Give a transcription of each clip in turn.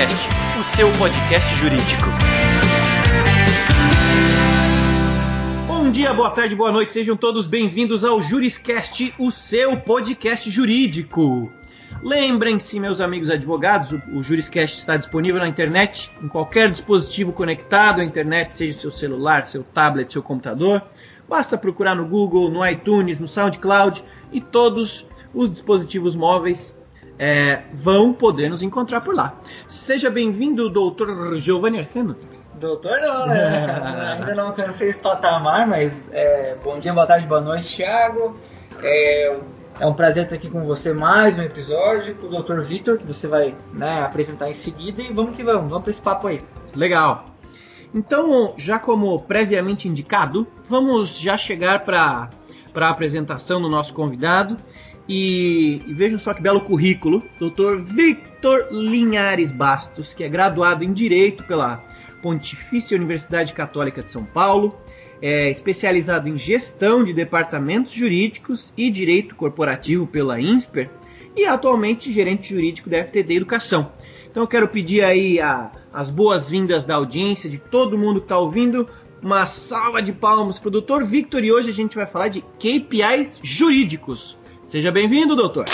Juriscast, o seu podcast jurídico. Bom dia, boa tarde, boa noite, sejam todos bem-vindos ao Juriscast, o seu podcast jurídico. Lembrem-se, meus amigos advogados, o Juriscast está disponível na internet, em qualquer dispositivo conectado à internet, seja seu celular, seu tablet, seu computador. Basta procurar no Google, no iTunes, no SoundCloud e todos os dispositivos móveis é, vão poder nos encontrar por lá. Seja bem-vindo, doutor Giovanni Arseno. Doutor não, né? ainda não alcancei esse patamar, mas é, bom dia, boa tarde, boa noite, Thiago. É, é um prazer estar aqui com você mais um episódio com o Dr. Vitor, que você vai né, apresentar em seguida. E vamos que vamos, vamos para esse papo aí. Legal. Então, já como previamente indicado, vamos já chegar para a apresentação do nosso convidado. E, e, vejam só que belo currículo, Dr. Victor Linhares Bastos, que é graduado em Direito pela Pontifícia Universidade Católica de São Paulo, é especializado em gestão de departamentos jurídicos e direito corporativo pela INSPER e atualmente gerente jurídico da FTD Educação. Então eu quero pedir aí a, as boas-vindas da audiência, de todo mundo que está ouvindo, uma salva de palmas para o Dr. Victor e hoje a gente vai falar de KPIs jurídicos. Seja bem-vindo, doutor.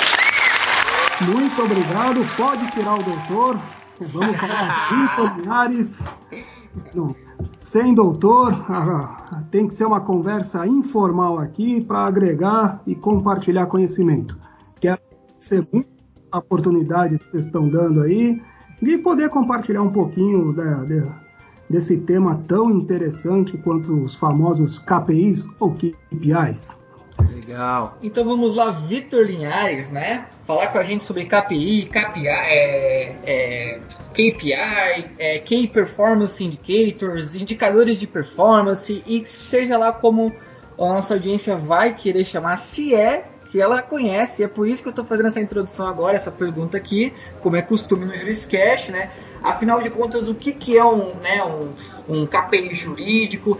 Muito obrigado. Pode tirar o doutor. Vamos falar Victor Linhares. Sem doutor, ah, tem que ser uma conversa informal aqui para agregar e compartilhar conhecimento. Quero ser a oportunidade que vocês estão dando aí de poder compartilhar um pouquinho da, desse tema tão interessante quanto os famosos KPIs ou KPIs. Legal. Então vamos lá, Vitor Linhares, né? Falar com a gente sobre KPI, KPI, é, é, KPI, é, Key Performance Indicators, indicadores de performance e seja lá como a nossa audiência vai querer chamar, se é que ela conhece. É por isso que eu estou fazendo essa introdução agora, essa pergunta aqui, como é costume no Juriscast, né? Afinal de contas, o que, que é um, né, um, um KPI jurídico,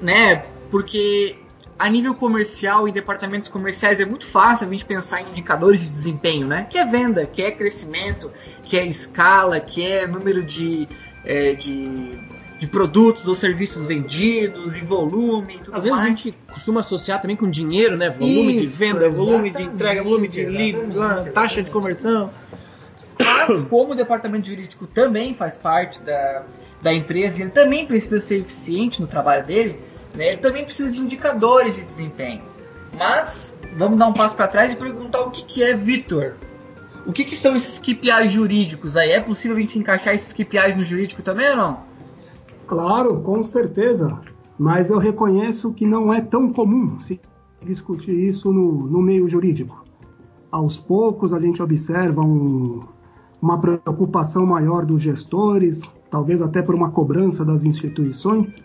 né? Porque a nível comercial e departamentos comerciais é muito fácil a gente pensar em indicadores de desempenho, né? Que é venda, que é crescimento, que é escala, que é número de, é, de, de, produtos ou serviços vendidos e volume. Tudo Às mais. vezes a gente costuma associar também com dinheiro, né? Volume Isso, de venda, volume de entrega, volume de lead, taxa de conversão. Mas como o departamento jurídico também faz parte da, da empresa e ele também precisa ser eficiente no trabalho dele, né? Ele também precisa de indicadores de desempenho. Mas vamos dar um passo para trás e perguntar o que, que é Vitor. O que, que são esses KPIs jurídicos aí? É possível a gente encaixar esses KPIs no jurídico também ou não? Claro, com certeza. Mas eu reconheço que não é tão comum se discutir isso no, no meio jurídico. Aos poucos a gente observa um, uma preocupação maior dos gestores, talvez até por uma cobrança das instituições,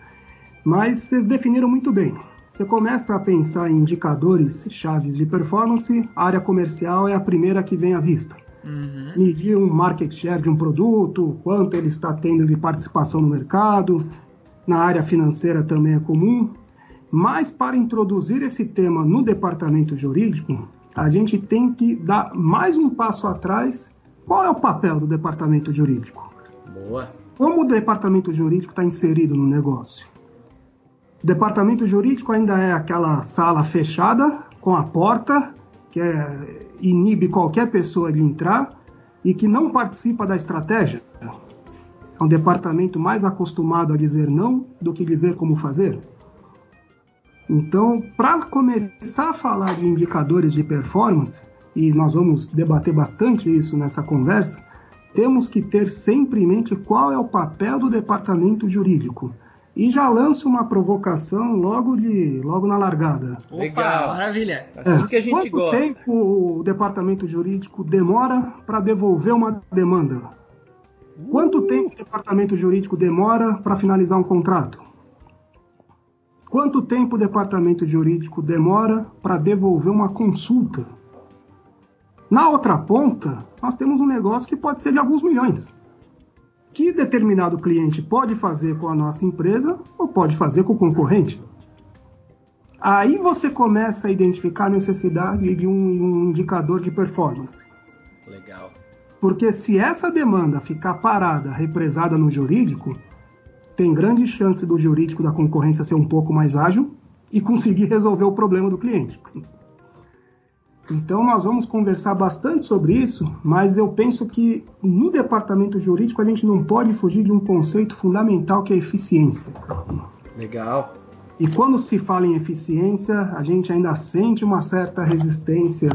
mas vocês definiram muito bem. Você começa a pensar em indicadores chaves de performance, a área comercial é a primeira que vem à vista. Uhum. Medir um market share de um produto, quanto ele está tendo de participação no mercado, na área financeira também é comum. Mas para introduzir esse tema no departamento jurídico, a gente tem que dar mais um passo atrás. Qual é o papel do departamento jurídico? Boa. Como o departamento jurídico está inserido no negócio? Departamento jurídico ainda é aquela sala fechada com a porta que é, inibe qualquer pessoa de entrar e que não participa da estratégia. É um departamento mais acostumado a dizer não do que dizer como fazer. Então, para começar a falar de indicadores de performance, e nós vamos debater bastante isso nessa conversa, temos que ter sempre em mente qual é o papel do departamento jurídico e já lanço uma provocação logo de logo na largada. Opa, Legal, maravilha. Assim é, que a gente quanto gosta. tempo o departamento jurídico demora para devolver uma demanda? Uh. Quanto tempo o departamento jurídico demora para finalizar um contrato? Quanto tempo o departamento jurídico demora para devolver uma consulta? Na outra ponta, nós temos um negócio que pode ser de alguns milhões que determinado cliente pode fazer com a nossa empresa ou pode fazer com o concorrente. Aí você começa a identificar a necessidade de um, um indicador de performance. Legal. Porque se essa demanda ficar parada, represada no jurídico, tem grande chance do jurídico da concorrência ser um pouco mais ágil e conseguir resolver o problema do cliente. Então nós vamos conversar bastante sobre isso, mas eu penso que no departamento jurídico a gente não pode fugir de um conceito fundamental que é eficiência. Legal. E quando se fala em eficiência, a gente ainda sente uma certa resistência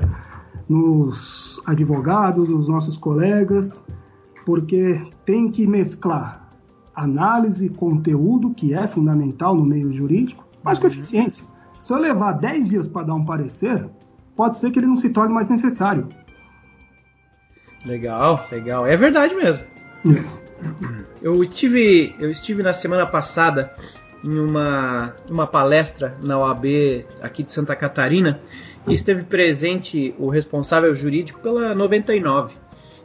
nos advogados, nos nossos colegas, porque tem que mesclar análise, conteúdo, que é fundamental no meio jurídico, mas com uhum. eficiência. Se eu levar 10 dias para dar um parecer, pode ser que ele não se torne mais necessário. Legal, legal. É verdade mesmo. Eu estive, eu estive na semana passada em uma, uma palestra na OAB aqui de Santa Catarina e esteve presente o responsável jurídico pela 99.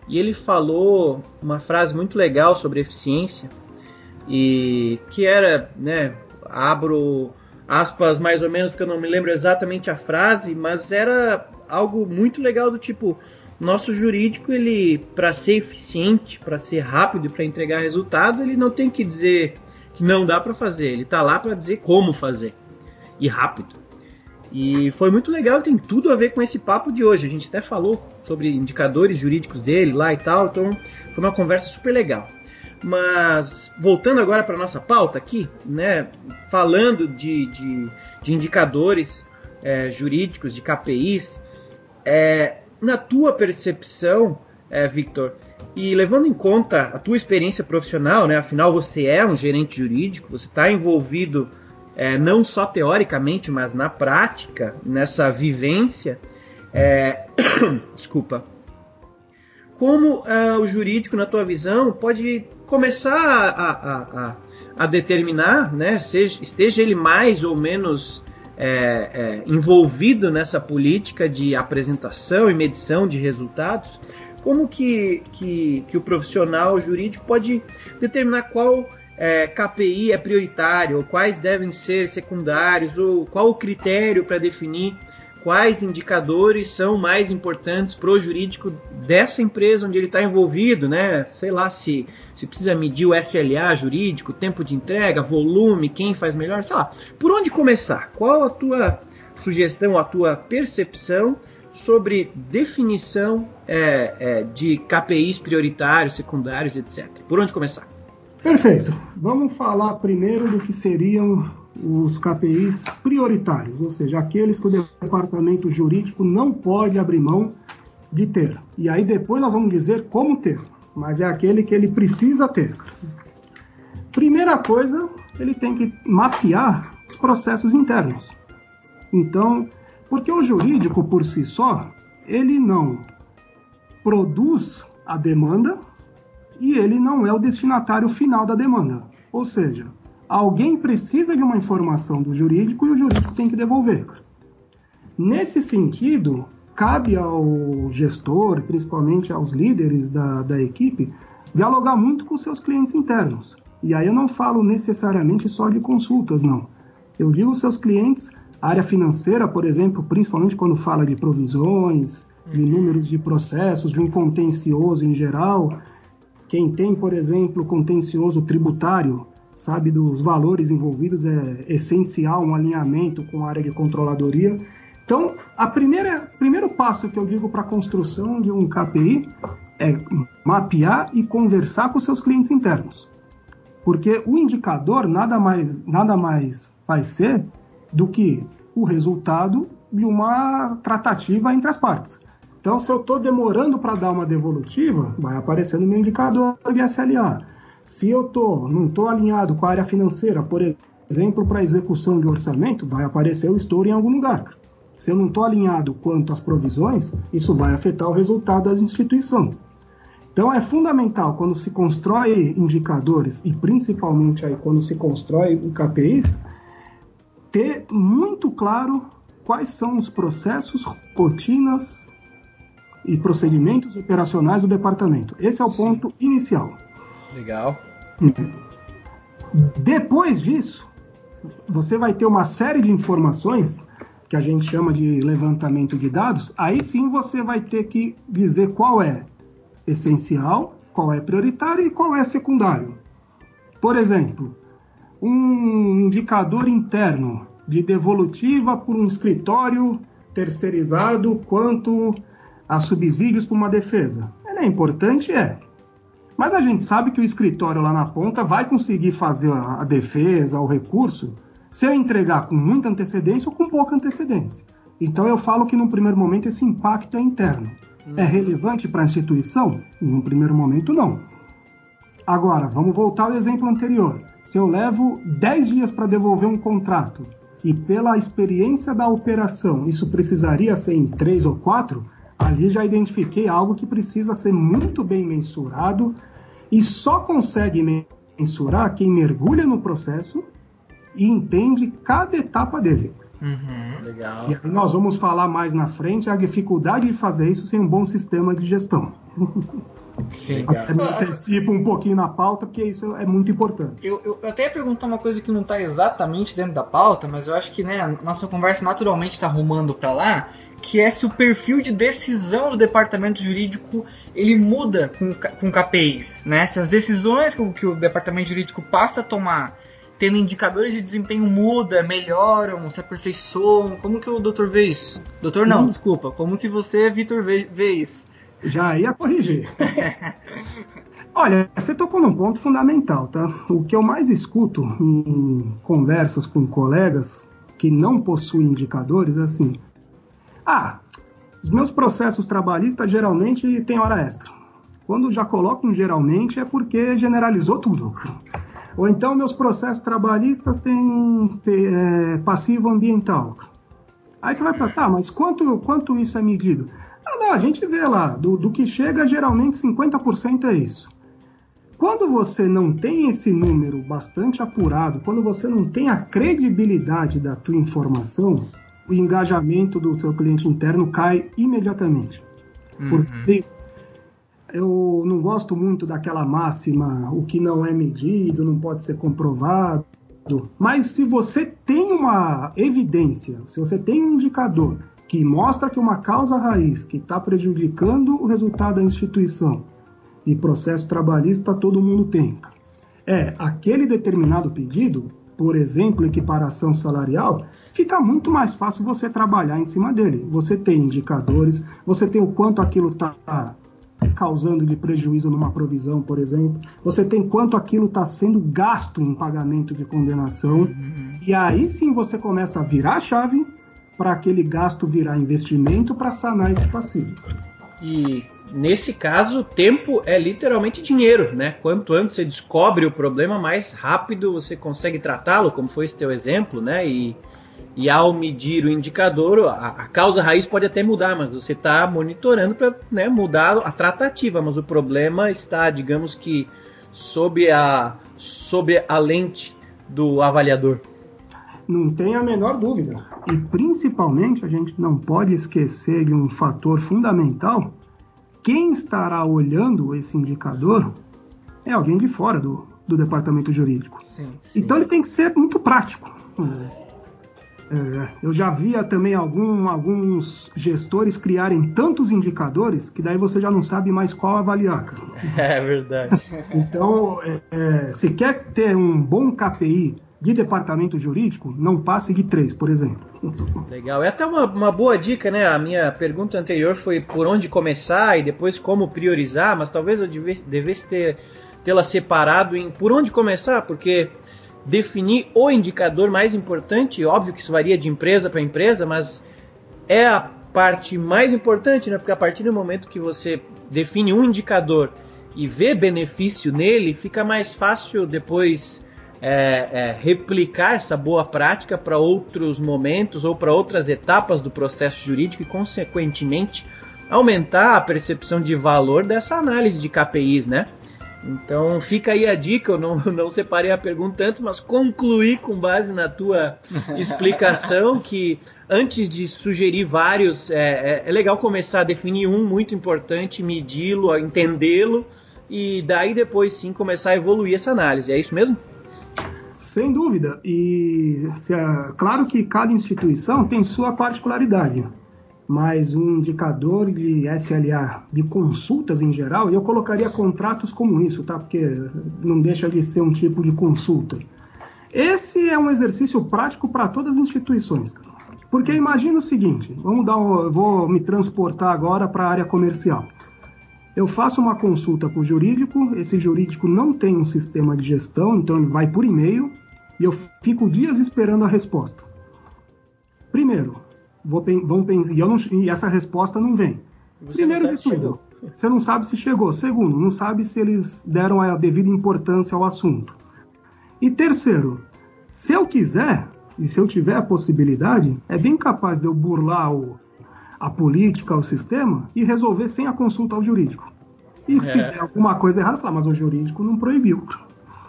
E ele falou uma frase muito legal sobre eficiência e que era, né, abro aspas mais ou menos porque eu não me lembro exatamente a frase, mas era algo muito legal do tipo nosso jurídico ele para ser eficiente, para ser rápido e para entregar resultado, ele não tem que dizer que não dá para fazer, ele tá lá para dizer como fazer e rápido. E foi muito legal, tem tudo a ver com esse papo de hoje. A gente até falou sobre indicadores jurídicos dele lá e tal, então foi uma conversa super legal. Mas voltando agora para nossa pauta aqui, né, falando de, de, de indicadores é, jurídicos, de KPIs, é, na tua percepção, é, Victor, e levando em conta a tua experiência profissional, né, afinal você é um gerente jurídico, você está envolvido é, não só teoricamente, mas na prática, nessa vivência, é, desculpa, como uh, o jurídico, na tua visão, pode começar a, a, a, a determinar, né, seja, esteja ele mais ou menos é, é, envolvido nessa política de apresentação e medição de resultados, como que, que, que o profissional jurídico pode determinar qual é, KPI é prioritário, ou quais devem ser secundários, ou qual o critério para definir quais indicadores são mais importantes para o jurídico dessa empresa onde ele está envolvido, né? Sei lá se, se precisa medir o SLA jurídico, tempo de entrega, volume, quem faz melhor, sei lá. Por onde começar? Qual a tua sugestão, a tua percepção sobre definição é, é, de KPIs prioritários, secundários, etc. Por onde começar? Perfeito. Vamos falar primeiro do que seriam os KPIs prioritários, ou seja, aqueles que o departamento jurídico não pode abrir mão de ter. E aí depois nós vamos dizer como ter, mas é aquele que ele precisa ter. Primeira coisa, ele tem que mapear os processos internos. Então, porque o jurídico por si só, ele não produz a demanda e ele não é o destinatário final da demanda. Ou seja, alguém precisa de uma informação do jurídico e o jurídico tem que devolver. Nesse sentido, cabe ao gestor, principalmente aos líderes da, da equipe, dialogar muito com seus clientes internos. E aí eu não falo necessariamente só de consultas, não. Eu digo seus clientes, área financeira, por exemplo, principalmente quando fala de provisões, de uhum. números de processos, de um contencioso em geral. Quem tem, por exemplo, contencioso tributário, sabe dos valores envolvidos, é essencial um alinhamento com a área de controladoria. Então, a primeira primeiro passo que eu digo para a construção de um KPI é mapear e conversar com seus clientes internos. Porque o indicador nada mais, nada mais vai ser do que o resultado de uma tratativa entre as partes. Então, se eu estou demorando para dar uma devolutiva, vai aparecer no meu indicador de SLA. Se eu tô, não estou alinhado com a área financeira, por exemplo, para execução de orçamento, vai aparecer o estouro em algum lugar. Se eu não estou alinhado quanto às provisões, isso vai afetar o resultado das instituições. Então é fundamental quando se constrói indicadores e principalmente aí quando se constrói KPIs, ter muito claro quais são os processos, rotinas e procedimentos operacionais do departamento. Esse é o ponto inicial. Legal. Depois disso, você vai ter uma série de informações que a gente chama de levantamento de dados. Aí sim você vai ter que dizer qual é essencial, qual é prioritário e qual é secundário. Por exemplo, um indicador interno de devolutiva por um escritório terceirizado quanto a subsídios para uma defesa. Ele é importante? É. Mas a gente sabe que o escritório lá na ponta vai conseguir fazer a defesa, o recurso, se eu entregar com muita antecedência ou com pouca antecedência. Então eu falo que no primeiro momento esse impacto é interno. É uhum. relevante para a instituição? No primeiro momento, não. Agora, vamos voltar ao exemplo anterior. Se eu levo 10 dias para devolver um contrato e pela experiência da operação isso precisaria ser em 3 ou 4, ali já identifiquei algo que precisa ser muito bem mensurado e só consegue mensurar quem mergulha no processo e entende cada etapa dele. Uhum, legal. E aí nós vamos falar mais na frente a dificuldade de fazer isso sem um bom sistema de gestão. Sim, me antecipo um pouquinho na pauta, porque isso é muito importante. Eu, eu, eu até ia perguntar uma coisa que não está exatamente dentro da pauta, mas eu acho que né, a nossa conversa naturalmente está rumando para lá, que é se o perfil de decisão do departamento jurídico ele muda com, com KPIs, né? Se as decisões que o, que o departamento jurídico passa a tomar tendo indicadores de desempenho muda, melhoram, se aperfeiçoam. Como que o doutor vê isso? Doutor não, hum. desculpa. Como que você, Vitor, vê, vê isso? Já ia corrigir. Olha, você tocou num ponto fundamental, tá? O que eu mais escuto em conversas com colegas que não possuem indicadores é assim: ah, os meus processos trabalhistas geralmente têm hora extra. Quando já colocam geralmente é porque generalizou tudo. Ou então meus processos trabalhistas têm é, passivo ambiental. Aí você vai perguntar, tá, mas quanto, quanto isso é medido? Ah, não, a gente vê lá, do, do que chega, geralmente 50% é isso. Quando você não tem esse número bastante apurado, quando você não tem a credibilidade da tua informação, o engajamento do seu cliente interno cai imediatamente. Uhum. Porque eu não gosto muito daquela máxima, o que não é medido não pode ser comprovado. Mas se você tem uma evidência, se você tem um indicador que mostra que uma causa raiz que está prejudicando o resultado da instituição e processo trabalhista todo mundo tem. É aquele determinado pedido, por exemplo, equiparação salarial, fica muito mais fácil você trabalhar em cima dele. Você tem indicadores, você tem o quanto aquilo está causando de prejuízo numa provisão, por exemplo. Você tem quanto aquilo está sendo gasto em pagamento de condenação. Uhum. E aí sim você começa a virar a chave para aquele gasto virar investimento para sanar esse passivo. E nesse caso, tempo é literalmente dinheiro, né? Quanto antes você descobre o problema, mais rápido você consegue tratá-lo, como foi esse teu exemplo, né? E, e ao medir o indicador, a, a causa raiz pode até mudar, mas você está monitorando para né, mudar a tratativa, mas o problema está, digamos que, sob a, sob a lente do avaliador. Não tem a menor dúvida. E principalmente a gente não pode esquecer de um fator fundamental. Quem estará olhando esse indicador é alguém de fora do, do departamento jurídico. Sim, sim. Então ele tem que ser muito prático. É, eu já via também algum, alguns gestores criarem tantos indicadores que daí você já não sabe mais qual avaliar. Cara. É verdade. Então, é, é, se quer ter um bom KPI de departamento jurídico não passe de três, por exemplo. Legal. É até uma, uma boa dica, né? A minha pergunta anterior foi por onde começar e depois como priorizar, mas talvez eu devesse, devesse ter tê-la separado em por onde começar, porque definir o indicador mais importante, óbvio que isso varia de empresa para empresa, mas é a parte mais importante, né? Porque a partir do momento que você define um indicador e vê benefício nele, fica mais fácil depois é, é, replicar essa boa prática para outros momentos ou para outras etapas do processo jurídico e, consequentemente, aumentar a percepção de valor dessa análise de KPIs, né? Então fica aí a dica, eu não, não separei a pergunta antes, mas concluí com base na tua explicação que antes de sugerir vários, é, é, é legal começar a definir um muito importante, medi-lo, entendê-lo e daí depois sim começar a evoluir essa análise. É isso mesmo? Sem dúvida. E é, claro que cada instituição tem sua particularidade. mas um indicador de SLA de consultas em geral, eu colocaria contratos como isso, tá? Porque não deixa de ser um tipo de consulta. Esse é um exercício prático para todas as instituições. Porque imagina o seguinte, vamos dar um, vou me transportar agora para a área comercial. Eu faço uma consulta com o jurídico, esse jurídico não tem um sistema de gestão, então ele vai por e-mail e eu fico dias esperando a resposta. Primeiro, vou, vão pensar, e, não, e, essa resposta não vem. Você Primeiro não de tudo, chegou. você não sabe se chegou. Segundo, não sabe se eles deram a devida importância ao assunto. E terceiro, se eu quiser, e se eu tiver a possibilidade, é bem capaz de eu burlar o, a política, o sistema e resolver sem a consulta ao jurídico. E é. se der alguma coisa errada, falar, mas o jurídico não proibiu.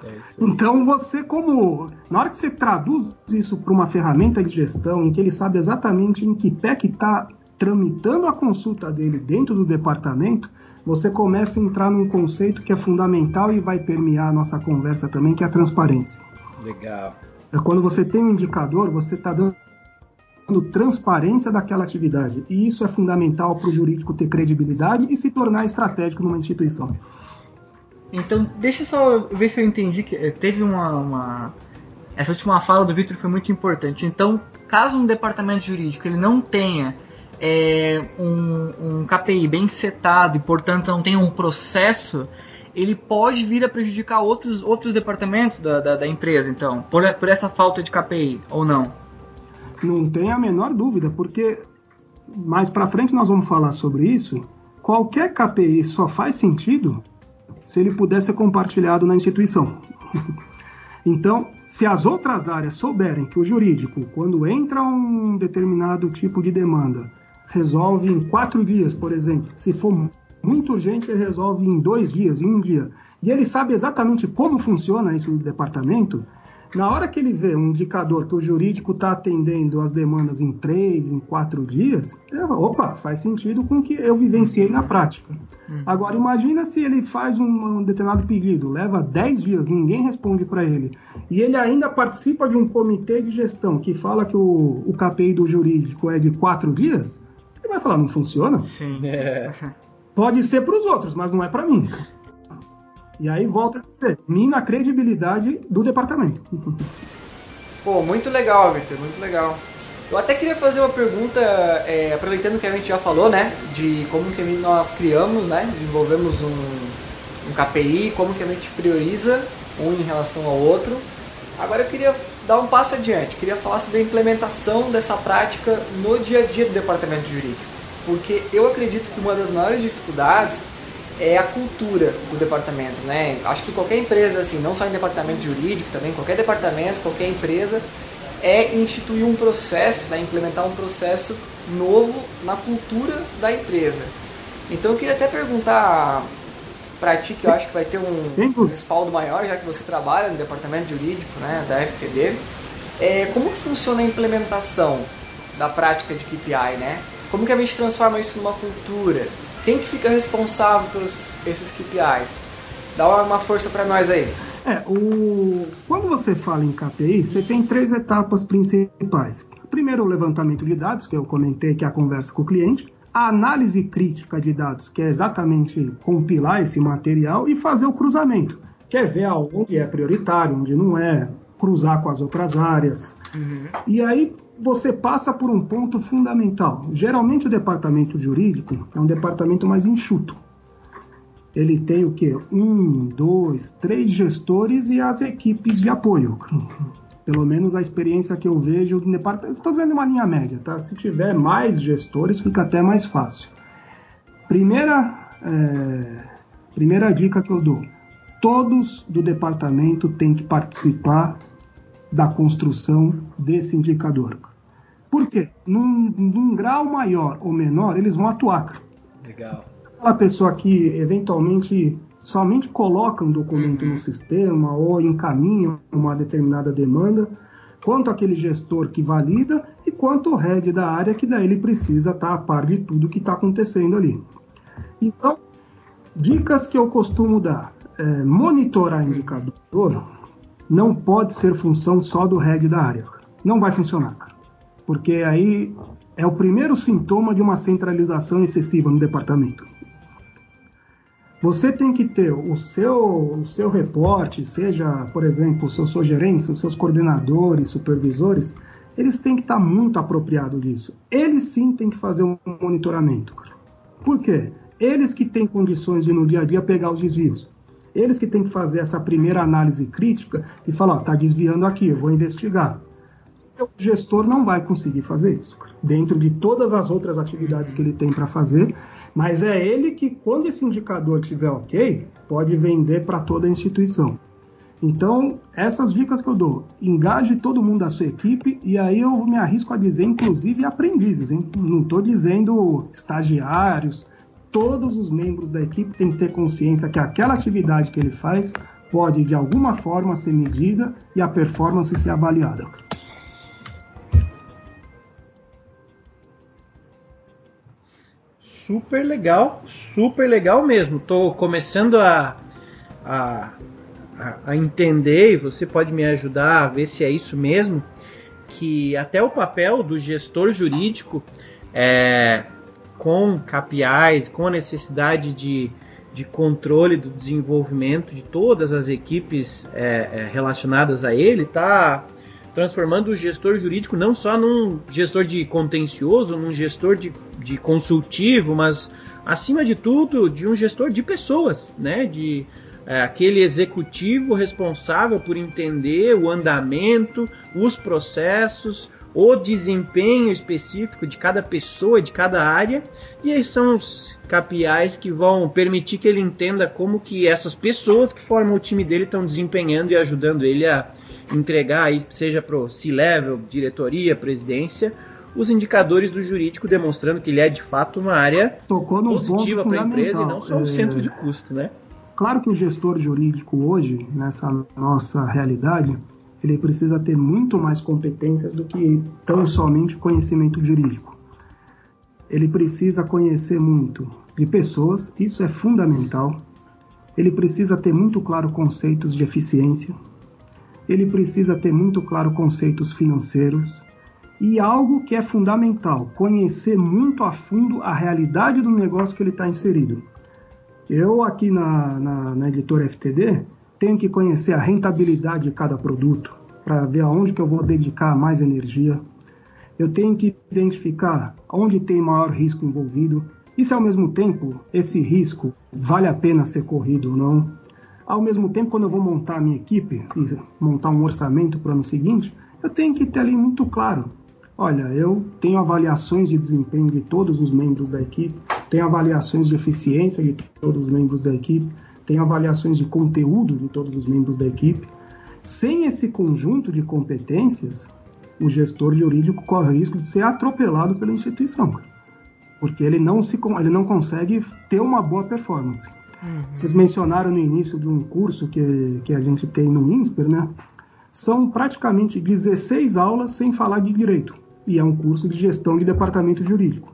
É então você como na hora que você traduz isso para uma ferramenta de gestão em que ele sabe exatamente em que pé que está tramitando a consulta dele dentro do departamento, você começa a entrar num conceito que é fundamental e vai permear a nossa conversa também, que é a transparência. Legal. É quando você tem um indicador, você está dando transparência daquela atividade. E isso é fundamental para o jurídico ter credibilidade e se tornar estratégico numa instituição. Então, deixa eu só ver se eu entendi que eh, teve uma, uma... essa última fala do Victor foi muito importante. Então, caso um departamento jurídico ele não tenha é, um, um KPI bem setado e, portanto, não tenha um processo, ele pode vir a prejudicar outros, outros departamentos da, da, da empresa, então, por, por essa falta de KPI, ou não? Não tem a menor dúvida, porque mais para frente nós vamos falar sobre isso. Qualquer KPI só faz sentido se ele puder ser compartilhado na instituição. então, se as outras áreas souberem que o jurídico, quando entra um determinado tipo de demanda, resolve em quatro dias, por exemplo, se for muito urgente, ele resolve em dois dias, em um dia, e ele sabe exatamente como funciona isso no departamento, na hora que ele vê um indicador que o jurídico está atendendo as demandas em três, em quatro dias, opa, faz sentido com o que eu vivenciei na prática. Uhum. Agora, imagina se ele faz um, um determinado pedido, leva dez dias, ninguém responde para ele, e ele ainda participa de um comitê de gestão que fala que o, o KPI do jurídico é de quatro dias, ele vai falar, não funciona? Sim. É. Pode ser para os outros, mas não é para mim. E aí volta a dizer, mina a credibilidade do departamento. Pô, muito legal, Victor, muito legal. Eu até queria fazer uma pergunta, é, aproveitando que a gente já falou, né, de como que nós criamos, né, desenvolvemos um, um KPI, como que a gente prioriza um em relação ao outro. Agora eu queria dar um passo adiante, queria falar sobre a implementação dessa prática no dia a dia do departamento jurídico, porque eu acredito que uma das maiores dificuldades é a cultura do departamento, né? Acho que qualquer empresa, assim, não só em departamento jurídico, também qualquer departamento, qualquer empresa, é instituir um processo, né? implementar um processo novo na cultura da empresa. Então eu queria até perguntar para ti, que eu acho que vai ter um, respaldo maior, já que você trabalha no departamento jurídico né, da FTD, é, como que funciona a implementação da prática de KPI, né? Como que a gente transforma isso numa cultura? Quem que fica responsável por esses KPIs? Dá uma força para nós aí. É, o... quando você fala em KPI, você tem três etapas principais. Primeiro, o levantamento de dados, que eu comentei, que é a conversa com o cliente. A análise crítica de dados, que é exatamente compilar esse material e fazer o cruzamento, que é ver onde é prioritário, onde não é, cruzar com as outras áreas. Uhum. E aí, você passa por um ponto fundamental. Geralmente o departamento jurídico é um departamento mais enxuto. Ele tem o quê? Um, dois, três gestores e as equipes de apoio. Pelo menos a experiência que eu vejo do departamento. Estou dizendo uma linha média, tá? Se tiver mais gestores, fica até mais fácil. Primeira, é, primeira dica que eu dou: todos do departamento têm que participar da construção desse indicador. Por quê? Num, num grau maior ou menor, eles vão atuar. Legal. Aquela pessoa que eventualmente somente coloca um documento uhum. no sistema ou encaminha uma determinada demanda, quanto aquele gestor que valida e quanto o head da área que daí ele precisa estar a par de tudo que está acontecendo ali. Então, dicas que eu costumo dar: é, monitorar indicador não pode ser função só do head da área. Não vai funcionar, cara porque aí é o primeiro sintoma de uma centralização excessiva no departamento. Você tem que ter o seu, o seu reporte, seja, por exemplo, os seus gerentes, os seus coordenadores, supervisores, eles têm que estar muito apropriados disso. Eles sim têm que fazer um monitoramento. Por quê? Eles que têm condições de no dia a dia pegar os desvios. Eles que têm que fazer essa primeira análise crítica e falar, ó, tá desviando aqui, eu vou investigar. O gestor não vai conseguir fazer isso, dentro de todas as outras atividades que ele tem para fazer, mas é ele que, quando esse indicador estiver ok, pode vender para toda a instituição. Então, essas dicas que eu dou, engaje todo mundo da sua equipe e aí eu me arrisco a dizer, inclusive aprendizes, hein? não estou dizendo estagiários, todos os membros da equipe têm que ter consciência que aquela atividade que ele faz pode de alguma forma ser medida e a performance ser avaliada. Super legal, super legal mesmo. Estou começando a, a a, entender, e você pode me ajudar a ver se é isso mesmo, que até o papel do gestor jurídico é, com KPIs, com a necessidade de, de controle do desenvolvimento de todas as equipes é, é, relacionadas a ele, está transformando o gestor jurídico não só num gestor de contencioso, num gestor de, de consultivo, mas acima de tudo de um gestor de pessoas, né? De é, aquele executivo responsável por entender o andamento, os processos, o desempenho específico de cada pessoa, de cada área, e aí são os KPIs que vão permitir que ele entenda como que essas pessoas que formam o time dele estão desempenhando e ajudando ele a entregar, aí, seja para o C-Level, diretoria, presidência, os indicadores do jurídico demonstrando que ele é de fato uma área positiva para a empresa e não só um é... centro de custo, né? Claro que o gestor jurídico hoje, nessa nossa realidade, ele precisa ter muito mais competências do que tão somente conhecimento jurídico. Ele precisa conhecer muito de pessoas, isso é fundamental. Ele precisa ter muito claro conceitos de eficiência. Ele precisa ter muito claro conceitos financeiros. E algo que é fundamental, conhecer muito a fundo a realidade do negócio que ele está inserido. Eu aqui na, na, na editora FTD tenho que conhecer a rentabilidade de cada produto para ver aonde que eu vou dedicar mais energia. Eu tenho que identificar onde tem maior risco envolvido e se ao mesmo tempo esse risco vale a pena ser corrido ou não. Ao mesmo tempo, quando eu vou montar a minha equipe e montar um orçamento para o ano seguinte, eu tenho que ter ali muito claro Olha, eu tenho avaliações de desempenho de todos os membros da equipe, tenho avaliações de eficiência de todos os membros da equipe, tenho avaliações de conteúdo de todos os membros da equipe. Sem esse conjunto de competências, o gestor jurídico corre o risco de ser atropelado pela instituição, porque ele não, se, ele não consegue ter uma boa performance. Uhum. Vocês mencionaram no início de um curso que, que a gente tem no INSPER, né? São praticamente 16 aulas sem falar de direito e é um curso de gestão de departamento jurídico.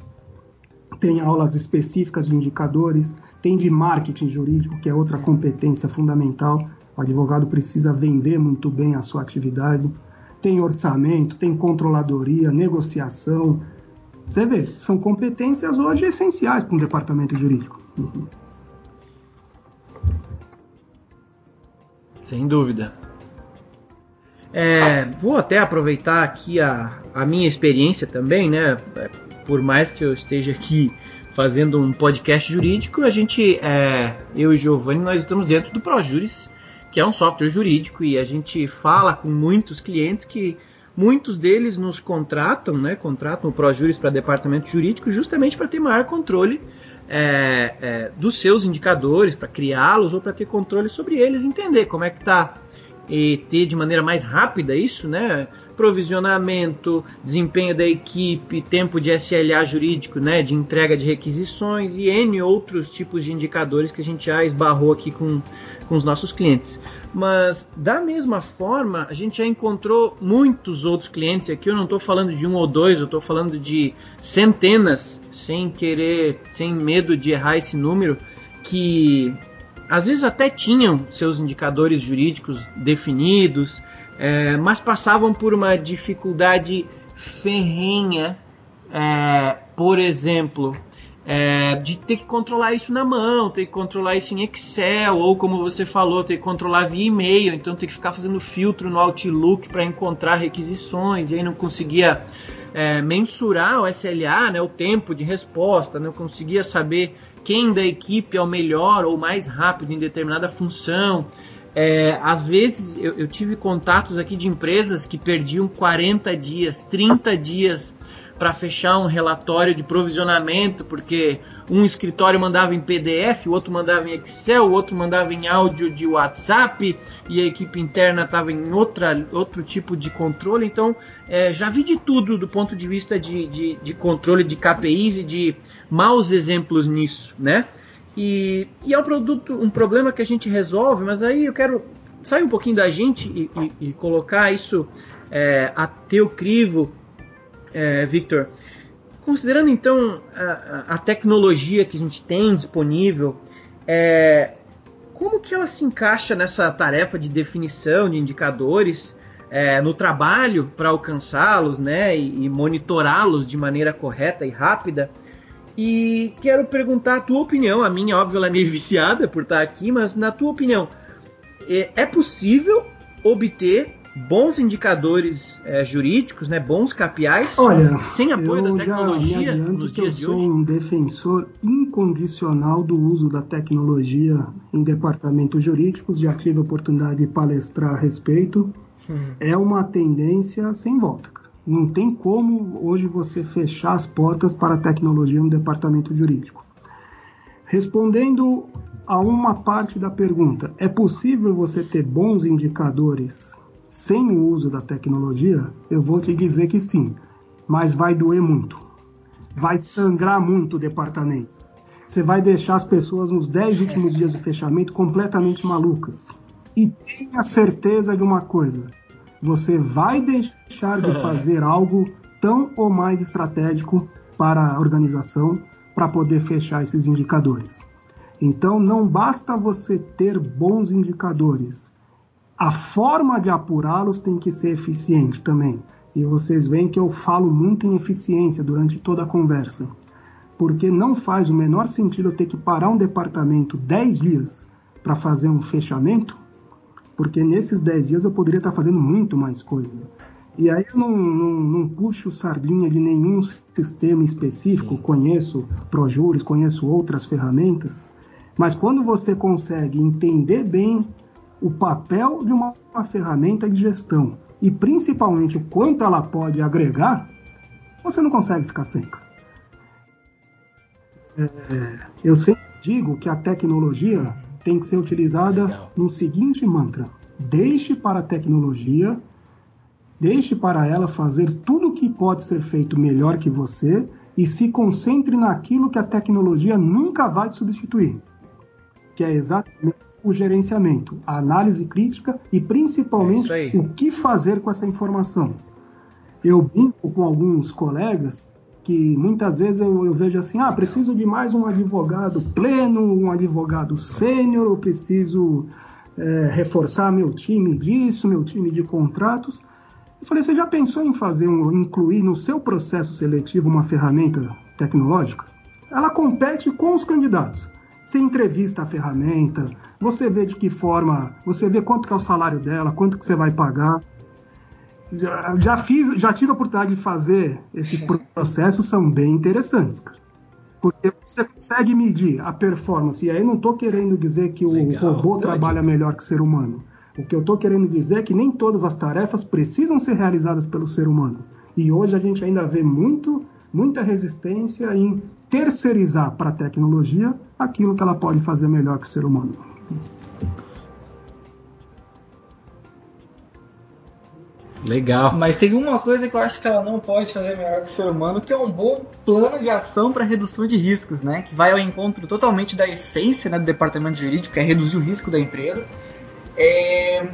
Tem aulas específicas de indicadores, tem de marketing jurídico, que é outra competência fundamental. O advogado precisa vender muito bem a sua atividade. Tem orçamento, tem controladoria, negociação. Você vê, são competências hoje essenciais para um departamento jurídico. Uhum. Sem dúvida. É, vou até aproveitar aqui a, a minha experiência também, né? Por mais que eu esteja aqui fazendo um podcast jurídico, a gente, é, eu e Giovanni, nós estamos dentro do ProJuris, que é um software jurídico, e a gente fala com muitos clientes que muitos deles nos contratam, né? Contratam o ProJuris para departamento jurídico justamente para ter maior controle é, é, dos seus indicadores, para criá-los ou para ter controle sobre eles, entender como é que está e ter de maneira mais rápida isso, né? Provisionamento, desempenho da equipe, tempo de SLA jurídico, né? De entrega de requisições e N outros tipos de indicadores que a gente já esbarrou aqui com, com os nossos clientes. Mas da mesma forma, a gente já encontrou muitos outros clientes. Aqui eu não estou falando de um ou dois, eu estou falando de centenas, sem querer, sem medo de errar esse número, que às vezes até tinham seus indicadores jurídicos definidos, é, mas passavam por uma dificuldade ferrenha é, por exemplo, é, de ter que controlar isso na mão, ter que controlar isso em Excel, ou como você falou, ter que controlar via e-mail, então ter que ficar fazendo filtro no Outlook para encontrar requisições, e aí não conseguia é, mensurar o SLA, né, o tempo de resposta, não conseguia saber quem da equipe é o melhor ou mais rápido em determinada função. É, às vezes eu, eu, tive contatos aqui de empresas que perdiam 40 dias, 30 dias para fechar um relatório de provisionamento, porque um escritório mandava em PDF, o outro mandava em Excel, o outro mandava em áudio de WhatsApp e a equipe interna estava em outra, outro tipo de controle. Então, é, já vi de tudo do ponto de vista de, de, de controle de KPIs e de maus exemplos nisso, né? E, e é um produto, um problema que a gente resolve, mas aí eu quero sair um pouquinho da gente e, e, e colocar isso é, a teu crivo é, Victor, considerando então a, a, tecnologia que a gente tem disponível, é, como que ela se encaixa nessa tarefa de definição de indicadores é, no trabalho para alcançá-los né, e, e monitorá-los de maneira correta e rápida? E quero perguntar a tua opinião, a minha, óbvio, ela é meio viciada por estar aqui, mas na tua opinião, é, é possível obter bons indicadores é, jurídicos, né, bons capiais, Olha, sem apoio da tecnologia nos dias de hoje? Eu sou um defensor incondicional do uso da tecnologia em departamentos jurídicos, já tive a oportunidade de palestrar a respeito. Hum. É uma tendência sem volta. Não tem como hoje você fechar as portas para a tecnologia no departamento jurídico. Respondendo a uma parte da pergunta, é possível você ter bons indicadores sem o uso da tecnologia, eu vou te dizer que sim, mas vai doer muito. Vai sangrar muito o departamento. Você vai deixar as pessoas nos 10 últimos dias de fechamento completamente malucas. E tenha certeza de uma coisa: você vai deixar de fazer algo tão ou mais estratégico para a organização para poder fechar esses indicadores. Então, não basta você ter bons indicadores, a forma de apurá-los tem que ser eficiente também. E vocês veem que eu falo muito em eficiência durante toda a conversa. Porque não faz o menor sentido eu ter que parar um departamento 10 dias para fazer um fechamento, porque nesses 10 dias eu poderia estar fazendo muito mais coisa. E aí eu não, não, não puxo sardinha de nenhum sistema específico, Sim. conheço Projuris, conheço outras ferramentas, mas quando você consegue entender bem o papel de uma, uma ferramenta de gestão e principalmente o quanto ela pode agregar, você não consegue ficar sem. É, eu sempre digo que a tecnologia tem que ser utilizada Legal. no seguinte mantra: deixe para a tecnologia, deixe para ela fazer tudo o que pode ser feito melhor que você e se concentre naquilo que a tecnologia nunca vai te substituir, que é exatamente o gerenciamento, a análise crítica e principalmente é o que fazer com essa informação. Eu brinco com alguns colegas que muitas vezes eu, eu, vejo assim, ah, preciso de mais um advogado pleno, um advogado sênior, eu preciso é, reforçar meu time disso, meu time de contratos. Eu falei, você já pensou em fazer um, incluir no seu processo seletivo uma ferramenta tecnológica? Ela compete com os candidatos. Você entrevista a ferramenta, você vê de que forma, você vê quanto que é o salário dela, quanto que você vai pagar. Já, já fiz, já tive a oportunidade de fazer esses processos, são bem interessantes, cara. Porque você consegue medir a performance. E aí não estou querendo dizer que o Legal, robô trabalha melhor que o ser humano. O que eu estou querendo dizer é que nem todas as tarefas precisam ser realizadas pelo ser humano. E hoje a gente ainda vê muito, muita resistência em terceirizar para a tecnologia aquilo que ela pode fazer melhor que o ser humano. Legal. Mas tem uma coisa que eu acho que ela não pode fazer melhor que o ser humano, que é um bom plano de ação para redução de riscos, né? Que vai ao encontro totalmente da essência né, do departamento jurídico, que é reduzir o risco da empresa. É...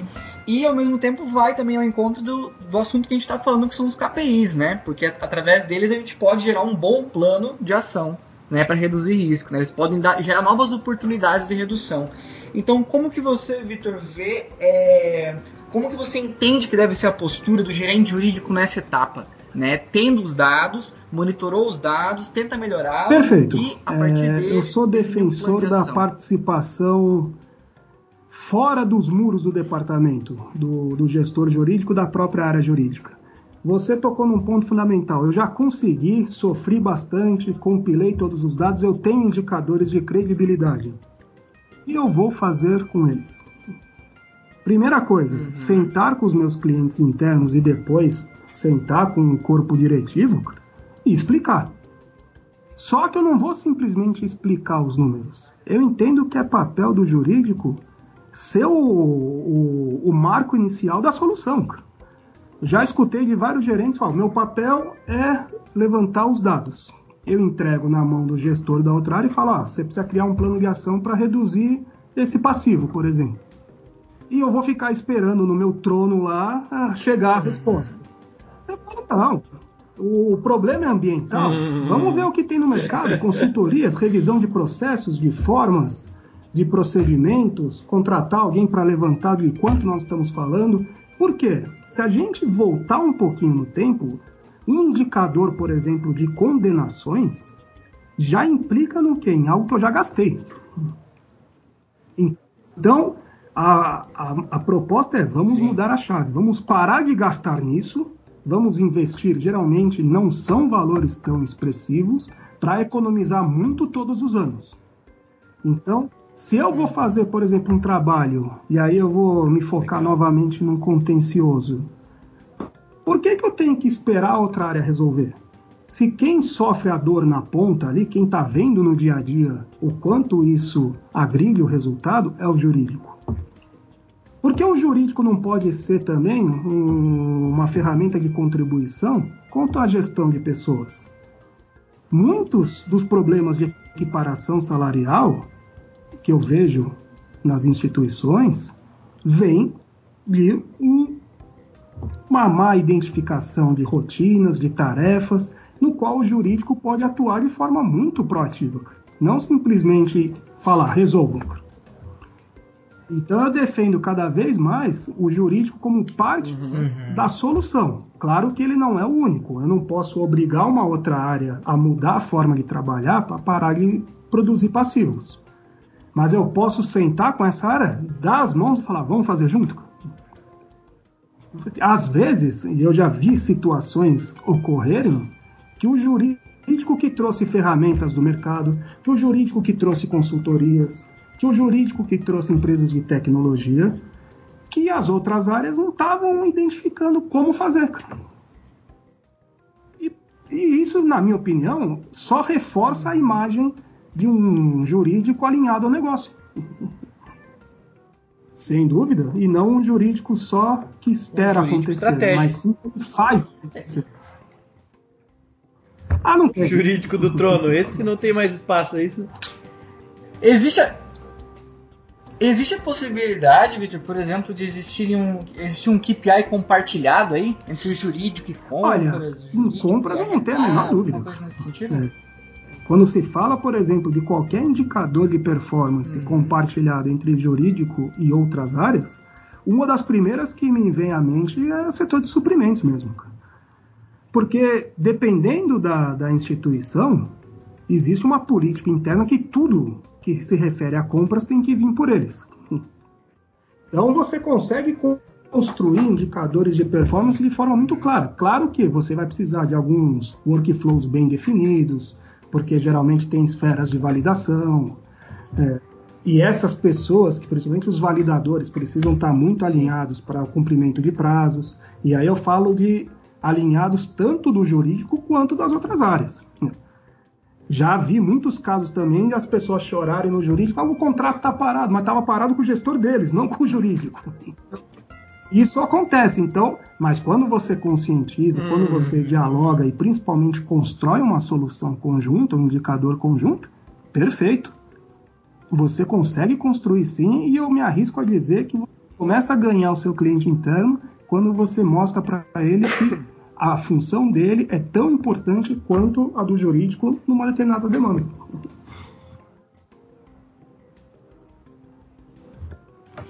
E ao mesmo tempo vai também ao encontro do, do assunto que a gente está falando, que são os KPIs, né? Porque através deles a gente pode gerar um bom plano de ação, né? Para reduzir risco, né? Eles podem dar, gerar novas oportunidades de redução. Então, como que você, Vitor, vê, é, como que você entende que deve ser a postura do gerente jurídico nessa etapa? né? Tendo os dados, monitorou os dados, tenta melhorar. Perfeito. E a partir É, deles, eu sou defensor da ação. participação fora dos muros do departamento, do, do gestor jurídico, da própria área jurídica. Você tocou num ponto fundamental. Eu já consegui, sofri bastante, compilei todos os dados, eu tenho indicadores de credibilidade. E eu vou fazer com eles. Primeira coisa, Uhum. sentar com os meus clientes internos e depois sentar com o corpo diretivo cara, e explicar. Só que eu não vou simplesmente explicar os números. Eu entendo que é papel do jurídico ser o, o, o marco inicial da solução. cara. Já escutei de vários gerentes falar: meu papel é levantar os dados. Eu entrego na mão do gestor da outra área e falo: ah, você precisa criar um plano de ação para reduzir esse passivo, por exemplo. E eu vou ficar esperando no meu trono lá ah, chegar a resposta. Eu falo: não. O problema é ambiental. Hum. Vamos ver o que tem no mercado: consultorias, revisão de processos, de formas, de procedimentos, contratar alguém para levantar de quanto nós estamos falando. Por quê? Se a gente voltar um pouquinho no tempo, um indicador, por exemplo, de condenações já implica no quê? Em algo que eu já gastei. Então, a, a, a proposta é: vamos Sim. mudar a chave, vamos parar de gastar nisso, vamos investir. Geralmente não são valores tão expressivos para economizar muito todos os anos. Então, se eu vou fazer, por exemplo, um trabalho, e aí eu vou me focar novamente num contencioso, por que, que eu tenho que esperar outra área resolver? Se quem sofre a dor na ponta ali, quem está vendo no dia a dia o quanto isso agrilha o resultado, é o jurídico. Porque o jurídico não pode ser também um- uma ferramenta de contribuição quanto à gestão de pessoas. Muitos dos problemas de equiparação salarial que eu vejo nas instituições vêm de um- uma má identificação de rotinas, de tarefas, no qual o jurídico pode atuar de forma muito proativa. Não simplesmente falar, resolvam. Então eu defendo cada vez mais o jurídico como parte Uhum. da solução. Claro que ele não é o único. Eu não posso obrigar uma outra área a mudar a forma de trabalhar para parar de produzir passivos. Mas eu posso sentar com essa área, dar as mãos e falar, vamos fazer junto? Às vezes, e eu já vi situações ocorrerem, que o jurídico que trouxe ferramentas do mercado, que o jurídico que trouxe consultorias, que o jurídico que trouxe empresas de tecnologia, que as outras áreas não estavam identificando como fazer. E, e isso, na minha opinião, só reforça a imagem de um jurídico alinhado ao negócio. Sem dúvida, e não um jurídico só que espera Um acontecer, mas sim que faz acontecer. Ah, não tem. Jurídico do trono, esse não tem mais espaço, é isso? Existe a, existe a possibilidade, Victor, por exemplo, de existir um, existir um KPI compartilhado aí entre o jurídico e compras? Olha, o em jurídico compras eu não tenho a menor RH, dúvida. alguma coisa nesse sentido? É. Quando se fala, por exemplo, de qualquer indicador de performance Uhum. compartilhado entre jurídico e outras áreas, uma das primeiras que me vem à mente é o setor de suprimentos mesmo. cara. Porque, dependendo da, da instituição, existe uma política interna que tudo que se refere a compras tem que vir por eles. Então, você consegue con- construir indicadores de performance de forma muito clara. Claro que você vai precisar de alguns workflows bem definidos, porque geralmente tem esferas de validação. é, e essas pessoas, que principalmente os validadores, precisam estar muito alinhados para o cumprimento de prazos. E aí eu falo de alinhados tanto do jurídico quanto das outras áreas. Já vi muitos casos também de as pessoas chorarem no jurídico, ah, o contrato está parado, mas estava parado com o gestor deles, não com o jurídico. Isso acontece, então, mas quando você conscientiza, quando Hum. você dialoga e principalmente constrói uma solução conjunta, um indicador conjunto, perfeito. Você consegue construir sim, e eu me arrisco a dizer que começa a ganhar o seu cliente interno quando você mostra para ele que a função dele é tão importante quanto a do jurídico numa determinada demanda.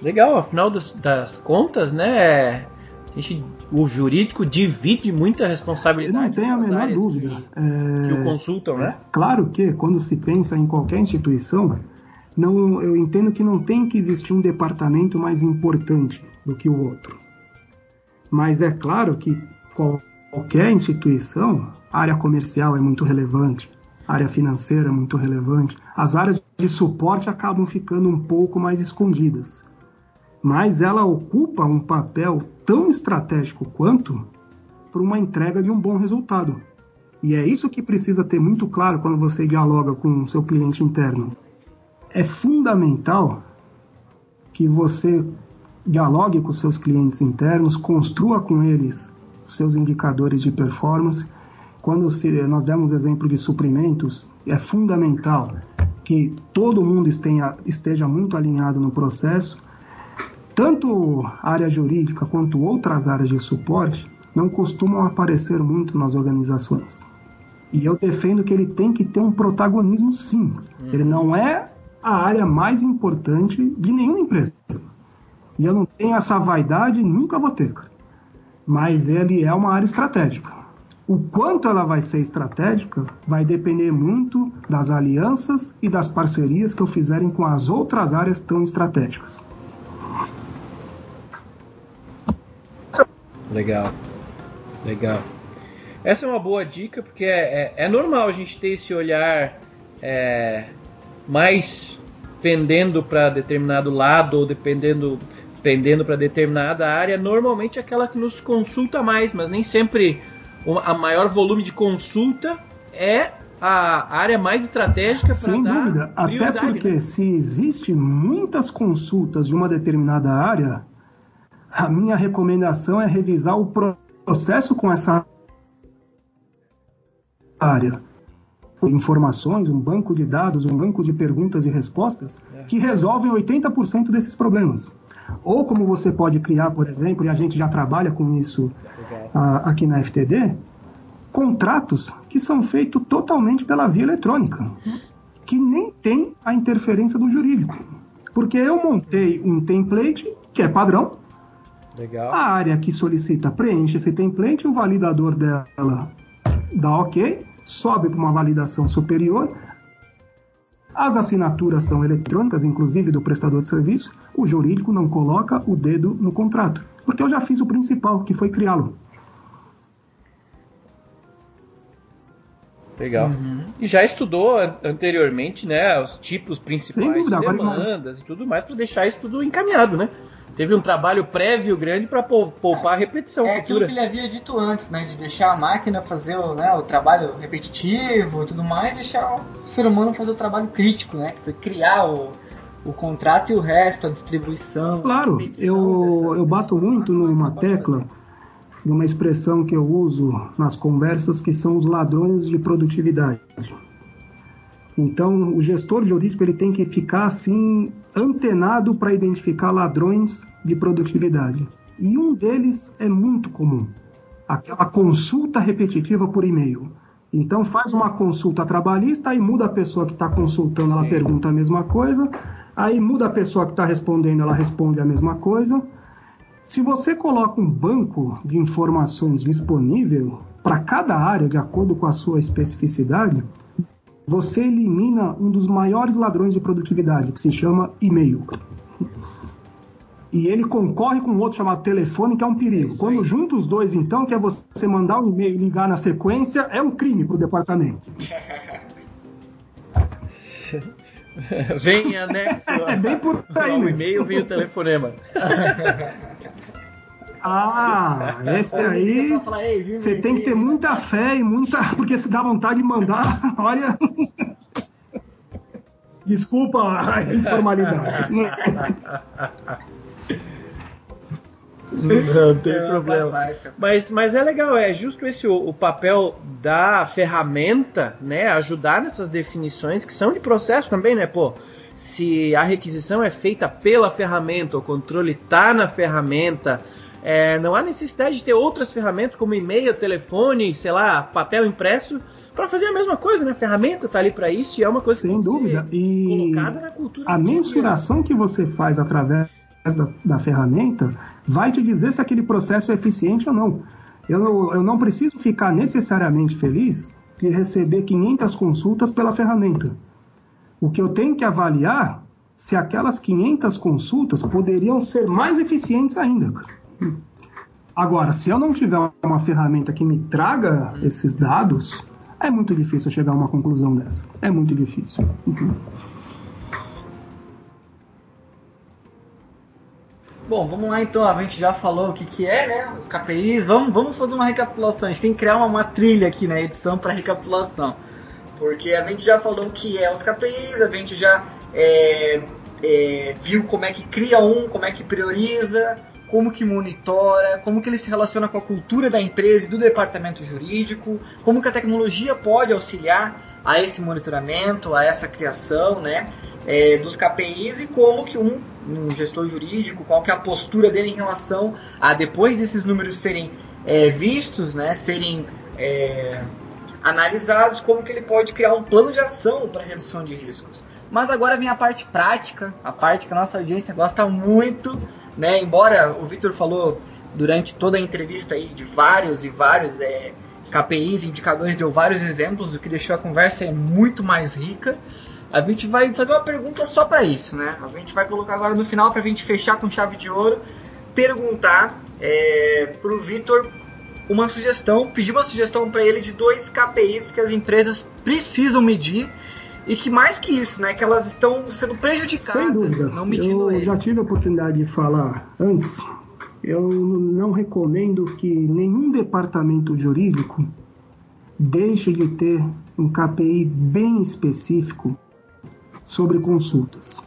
Legal, afinal das, das contas, né? gente, o jurídico divide muita responsabilidade. Não tem a menor dúvida. Que, é... que o consultam, né? Claro que quando se pensa em qualquer instituição, não, eu entendo que não tem que existir um departamento mais importante do que o outro. Mas é claro que qualquer instituição, a área comercial é muito relevante, a área financeira é muito relevante, as áreas de suporte acabam ficando um pouco mais escondidas. Mas ela ocupa um papel tão estratégico quanto para uma entrega de um bom resultado. E é isso que precisa ter muito claro quando você dialoga com o seu cliente interno. É fundamental que você dialogue com seus clientes internos, construa com eles seus indicadores de performance. Quando se, nós demos exemplo de suprimentos, é fundamental que todo mundo esteja, esteja muito alinhado no processo. Tanto a área jurídica quanto outras áreas de suporte não costumam aparecer muito nas organizações. E eu defendo que ele tem que ter um protagonismo sim. Uhum. Ele não é a área mais importante de nenhuma empresa. E eu não tenho essa vaidade e nunca vou ter. Mas ele é uma área estratégica. O quanto ela vai ser estratégica vai depender muito das alianças e das parcerias que eu fizerem com as outras áreas tão estratégicas. Legal, legal. Essa é uma boa dica porque é, é, é normal a gente ter esse olhar é, mais pendendo para determinado lado ou dependendo pendendo para determinada área, normalmente é aquela que nos consulta mais, mas nem sempre a maior volume de consulta é a área mais estratégica para Sem dúvida, até porque né? se existe muitas consultas de uma determinada área, a minha recomendação é revisar o processo com essa área informações, um banco de dados, um banco de perguntas e respostas é. que resolvem 80% desses problemas. Ou como você pode criar, por exemplo, e a gente já trabalha com isso a, aqui na FTD, contratos que são feitos totalmente pela via eletrônica, que nem tem a interferência do jurídico. Porque eu montei um template que é padrão. Legal. A área que solicita preenche esse template, o validador dela dá ok, sobe para uma validação superior. As assinaturas são eletrônicas, inclusive do prestador de serviço. O jurídico não coloca o dedo no contrato, porque eu já fiz o principal, que foi criá-lo. Legal. Uhum. E já estudou anteriormente, né, os tipos principais dúvida, de demandas e tudo mais para deixar isso tudo encaminhado, né? Teve um trabalho prévio grande para poupar a repetição é futura. Aquilo que ele havia dito antes, né? De deixar a máquina fazer o, né, o trabalho repetitivo e tudo mais, deixar o ser humano fazer o trabalho crítico, né? Que foi criar o, o contrato e o resto, a distribuição. Claro, eu, eu bato muito numa tecla, numa expressão que eu uso nas conversas, que são os ladrões de produtividade. Então, o gestor jurídico ele tem que ficar assim antenado para identificar ladrões de produtividade. E um deles é muito comum, aquela consulta repetitiva por e-mail. Então faz uma consulta trabalhista e muda a pessoa que está consultando, ela pergunta a mesma coisa, aí muda a pessoa que está respondendo, ela responde a mesma coisa. Se você coloca um banco de informações disponível para cada área, de acordo com a sua especificidade, você elimina um dos maiores ladrões de produtividade, que se chama e-mail. E ele concorre com outro chamado telefone, que é um perigo. Quando junta os dois, então, que é você mandar um e-mail e ligar na sequência, é um crime para o departamento. vem anexo. É bem por aí. O e-mail vem o telefonema. Ah, esse aí. Você tem que ter muita fé e muita. Porque se dá vontade de mandar, olha. Desculpa a informalidade. Não tem problema. Mas, mas é legal, é justo esse o, o, papel da ferramenta, né? Ajudar nessas definições que são de processo também, né? Pô, se a requisição é feita pela ferramenta, o controle tá na ferramenta, é, não há necessidade de ter outras ferramentas como e-mail, telefone, sei lá, papel impresso para fazer a mesma coisa, né? A ferramenta está ali para isso e é uma coisa sem dúvida e colocada na cultura. A mensuração que você faz através da, da ferramenta vai te dizer se aquele processo é eficiente ou não. Eu, eu não preciso ficar necessariamente feliz de receber 500 consultas pela ferramenta. O que eu tenho que avaliar se aquelas 500 consultas poderiam ser mais eficientes ainda. Agora, se eu não tiver uma ferramenta que me traga esses dados, é muito difícil chegar a uma conclusão dessa. É muito difícil. Bom, vamos lá então. A gente já falou o que, que é, né? Os KPIs. Vamos, vamos fazer uma recapitulação. A gente tem que criar uma, uma trilha aqui na edição para recapitulação. Porque a gente já falou o que é os KPIs, a gente já é, é, viu como é que cria um, como é que prioriza, como que monitora, como que ele se relaciona com a cultura da empresa e do departamento jurídico, como que a tecnologia pode auxiliar a esse monitoramento, a essa criação né, é, dos KPIs e como que um, um, gestor jurídico, qual que é a postura dele em relação a depois desses números serem é, vistos, né, serem é, analisados, como que ele pode criar um plano de ação para redução de riscos. Mas agora vem a parte prática, a parte que a nossa audiência gosta muito, né? Embora o Victor falou durante toda a entrevista aí de vários e vários é, KPIs, indicadores, deu vários exemplos, o que deixou a conversa muito mais rica. A gente vai fazer uma pergunta só para isso, né? A gente vai colocar agora no final para a gente fechar com chave de ouro, perguntar é, para o Victor uma sugestão, pedir uma sugestão para ele de dois KPIs que as empresas precisam medir e que mais que isso, né, que elas estão sendo prejudicadas, Sem dúvida. não medindo Eu eles. já tive a oportunidade de falar antes. Eu não recomendo que nenhum departamento jurídico deixe de ter um KPI bem específico sobre consultas.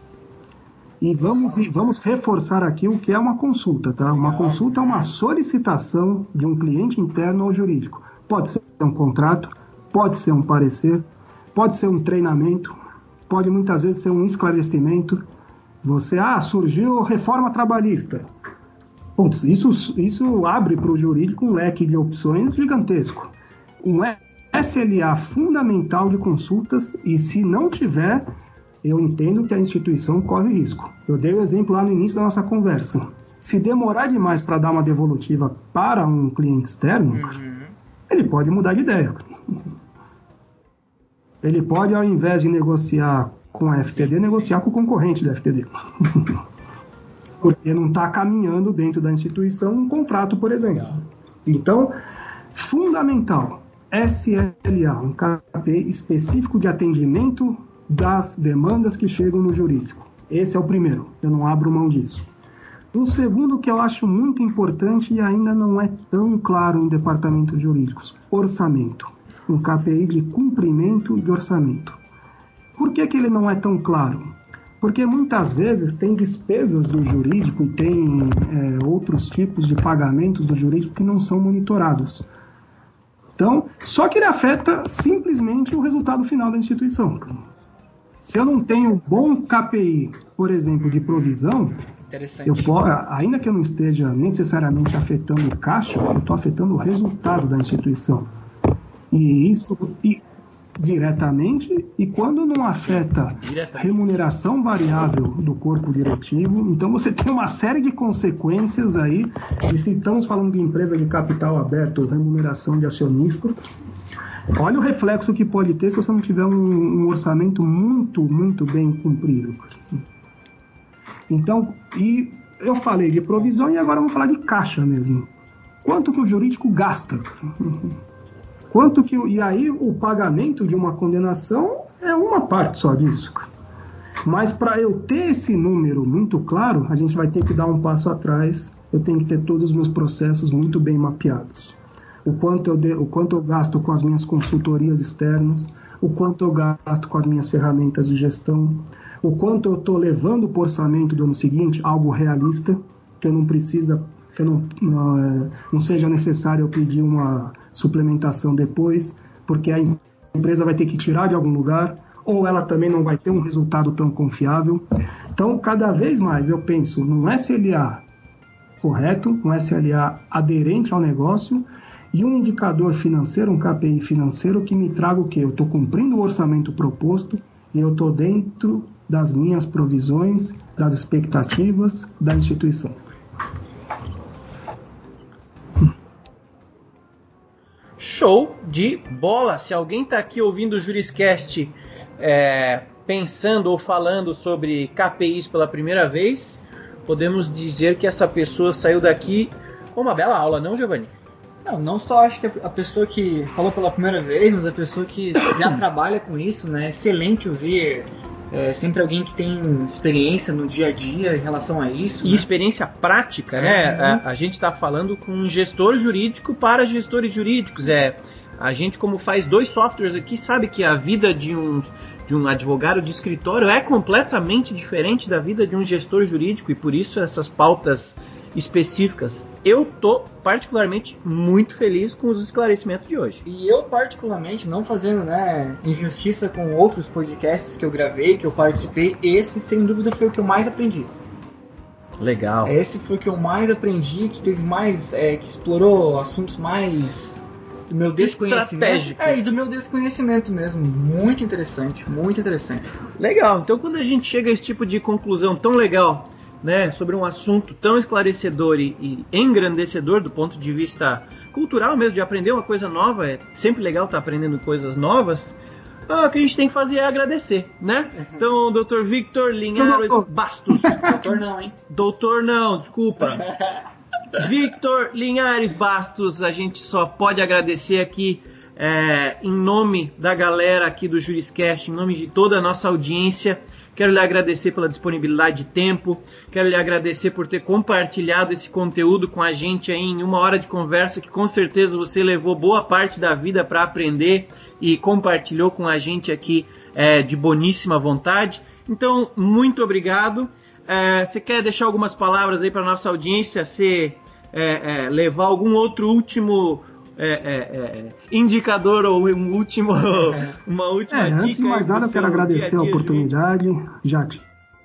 E vamos, e vamos reforçar aqui o que é uma consulta, tá? Uma consulta é uma solicitação de um cliente interno ou jurídico. Pode ser um contrato, pode ser um parecer, pode ser um treinamento, pode muitas vezes ser um esclarecimento. Você, ah, surgiu reforma trabalhista. Putz, isso, isso abre para o jurídico um leque de opções gigantesco. Um SLA fundamental de consultas e se não tiver, eu entendo que a instituição corre risco. Eu dei o exemplo lá no início da nossa conversa. Se demorar demais para dar uma devolutiva para um cliente externo, Uhum. ele pode mudar de ideia. Ele pode, ao invés de negociar com a FTD, negociar com o concorrente da FTD. Porque não está caminhando dentro da instituição um contrato, por exemplo. Então, fundamental, SLA, um KP específico de atendimento das demandas que chegam no jurídico. Esse é o primeiro, eu não abro mão disso. Um segundo que eu acho muito importante e ainda não é tão claro em departamentos jurídicos, orçamento. Um KPI de cumprimento de orçamento. Por que, que ele não é tão claro? Porque muitas vezes tem despesas do jurídico e tem é, outros tipos de pagamentos do jurídico que não são monitorados. Então, só que ele afeta simplesmente o resultado final da instituição. Se eu não tenho bom KPI, por exemplo, de provisão, eu po- ainda que eu não esteja necessariamente afetando o caixa, eu estou afetando o resultado da instituição. E isso e, diretamente, e quando não afeta remuneração variável do corpo diretivo, então você tem uma série de consequências aí, e se estamos falando de empresa de capital aberto, remuneração de acionista, olha o reflexo que pode ter se você não tiver um, um orçamento muito, muito bem cumprido. Então, e eu falei de provisão e agora vamos falar de caixa mesmo. Quanto que o jurídico gasta? Quanto que e aí o pagamento de uma condenação é uma parte só disso. Mas para eu ter esse número muito claro, a gente vai ter que dar um passo atrás. Eu tenho que ter todos os meus processos muito bem mapeados. O quanto eu, de- o quanto eu gasto com as minhas consultorias externas, o quanto eu gasto com as minhas ferramentas de gestão, o quanto eu estou levando o orçamento do ano seguinte, algo realista, que eu não precisa, que não, é, não seja necessário eu pedir uma suplementação depois, porque a empresa vai ter que tirar de algum lugar, ou ela também não vai ter um resultado tão confiável. Então, cada vez mais eu penso num SLA correto, um SLA aderente ao negócio e um indicador financeiro, um KPI financeiro que me traga o que? Eu estou cumprindo o orçamento proposto e eu estou dentro das minhas provisões das expectativas da instituição. Show de bola! Se alguém está aqui ouvindo o Juriscast é, pensando ou falando sobre KPIs pela primeira vez, podemos dizer que essa pessoa saiu daqui com uma bela aula, não, Giovanni? Não, não só acho que a pessoa que falou pela primeira vez, mas a pessoa que já trabalha com isso, né? Excelente ouvir é, sempre alguém que tem experiência no dia a dia em relação a isso. E né? experiência prática, né? Uhum. A, a gente está falando com um gestor jurídico para gestores jurídicos. É, a gente, como faz dois softwares aqui, sabe que a vida de um, de um advogado de escritório é completamente diferente da vida de um gestor jurídico e por isso essas pautas específicas. Eu tô particularmente muito feliz com os esclarecimentos de hoje. E eu particularmente, não fazendo né, injustiça com outros podcasts que eu gravei, que eu participei, esse sem dúvida foi o que eu mais aprendi. Legal. Esse foi o que eu mais aprendi, que teve mais, é, que explorou assuntos mais do meu desconhecimento. É, e do meu desconhecimento mesmo. Muito interessante, muito interessante. Legal. Então, quando a gente chega a esse tipo de conclusão tão legal, né, sobre um assunto tão esclarecedor e, e engrandecedor do ponto de vista cultural mesmo, de aprender uma coisa nova, é sempre legal estar aprendendo coisas novas. Ah, o que a gente tem que fazer é agradecer, né? Então, Dr. Victor Linhares Doutor. Bastos. Doutor não, hein? Doutor não, desculpa. Victor Linhares Bastos, a gente só pode agradecer aqui é, em nome da galera aqui do Juriscast, em nome de toda a nossa audiência. Quero lhe agradecer pela disponibilidade de tempo, quero lhe agradecer por ter compartilhado esse conteúdo com a gente aí em uma hora de conversa que com certeza você levou boa parte da vida para aprender e compartilhou com a gente aqui é, de boníssima vontade. Então, muito obrigado. É, você quer deixar algumas palavras aí para nossa audiência? Se é, é, levar algum outro último é, é, é, indicador ou um último, uma última É, dica? antes de mais nada, eu quero agradecer dia a dia, oportunidade. Já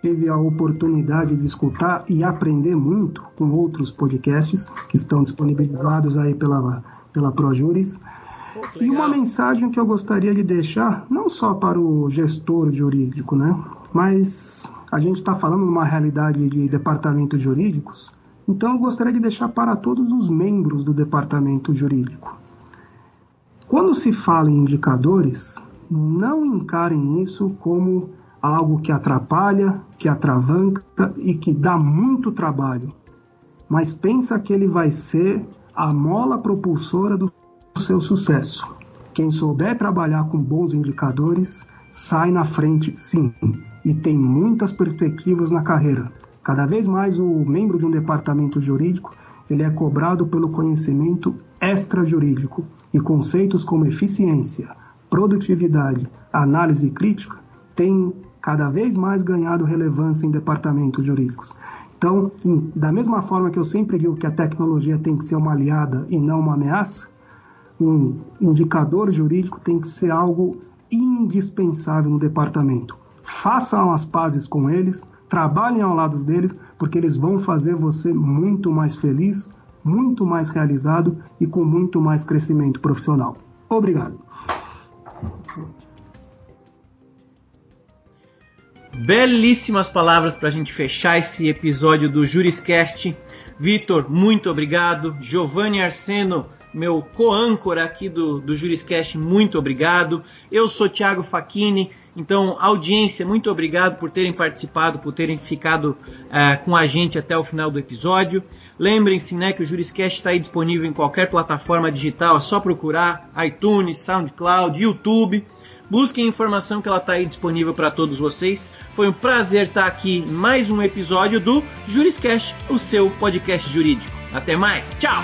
tive a oportunidade de escutar e aprender muito com outros podcasts que estão disponibilizados aí pela, pela ProJuris. Que E uma mensagem que eu gostaria de deixar, não só para o gestor jurídico, né? Mas a gente está falando de uma realidade de departamentos jurídicos, então eu gostaria de deixar para todos os membros do departamento jurídico. Quando se fala em indicadores, não encarem isso como algo que atrapalha, que atravanca e que dá muito trabalho, mas pensa que ele vai ser a mola propulsora do seu sucesso. Quem souber trabalhar com bons indicadores sai na frente, sim, e tem muitas perspectivas na carreira. Cada vez mais o membro de um departamento jurídico ele é cobrado pelo conhecimento extrajurídico e conceitos como eficiência, produtividade, análise crítica têm cada vez mais ganhado relevância em departamentos jurídicos. Então, em- da mesma forma que eu sempre digo que a tecnologia tem que ser uma aliada e não uma ameaça, um indicador jurídico tem que ser algo indispensável no departamento. Façam as pazes com eles, trabalhem ao lado deles, porque eles vão fazer você muito mais feliz, muito mais realizado e com muito mais crescimento profissional. Obrigado. Belíssimas palavras para a gente fechar esse episódio do Juriscast. Vitor, muito obrigado. Giovanni Arseno, meu co-âncora aqui do, do Juriscast, muito obrigado. Eu sou Thiago Facchini, então, audiência, muito obrigado por terem participado, por terem ficado eh, com a gente até o final do episódio. Lembrem-se né, que o Juriscast está aí disponível em qualquer plataforma digital, é só procurar iTunes, SoundCloud, YouTube. Busquem a informação que ela está aí disponível para todos vocês. Foi um prazer estar aqui em mais um episódio do Juriscast, o seu podcast jurídico. Até mais, tchau!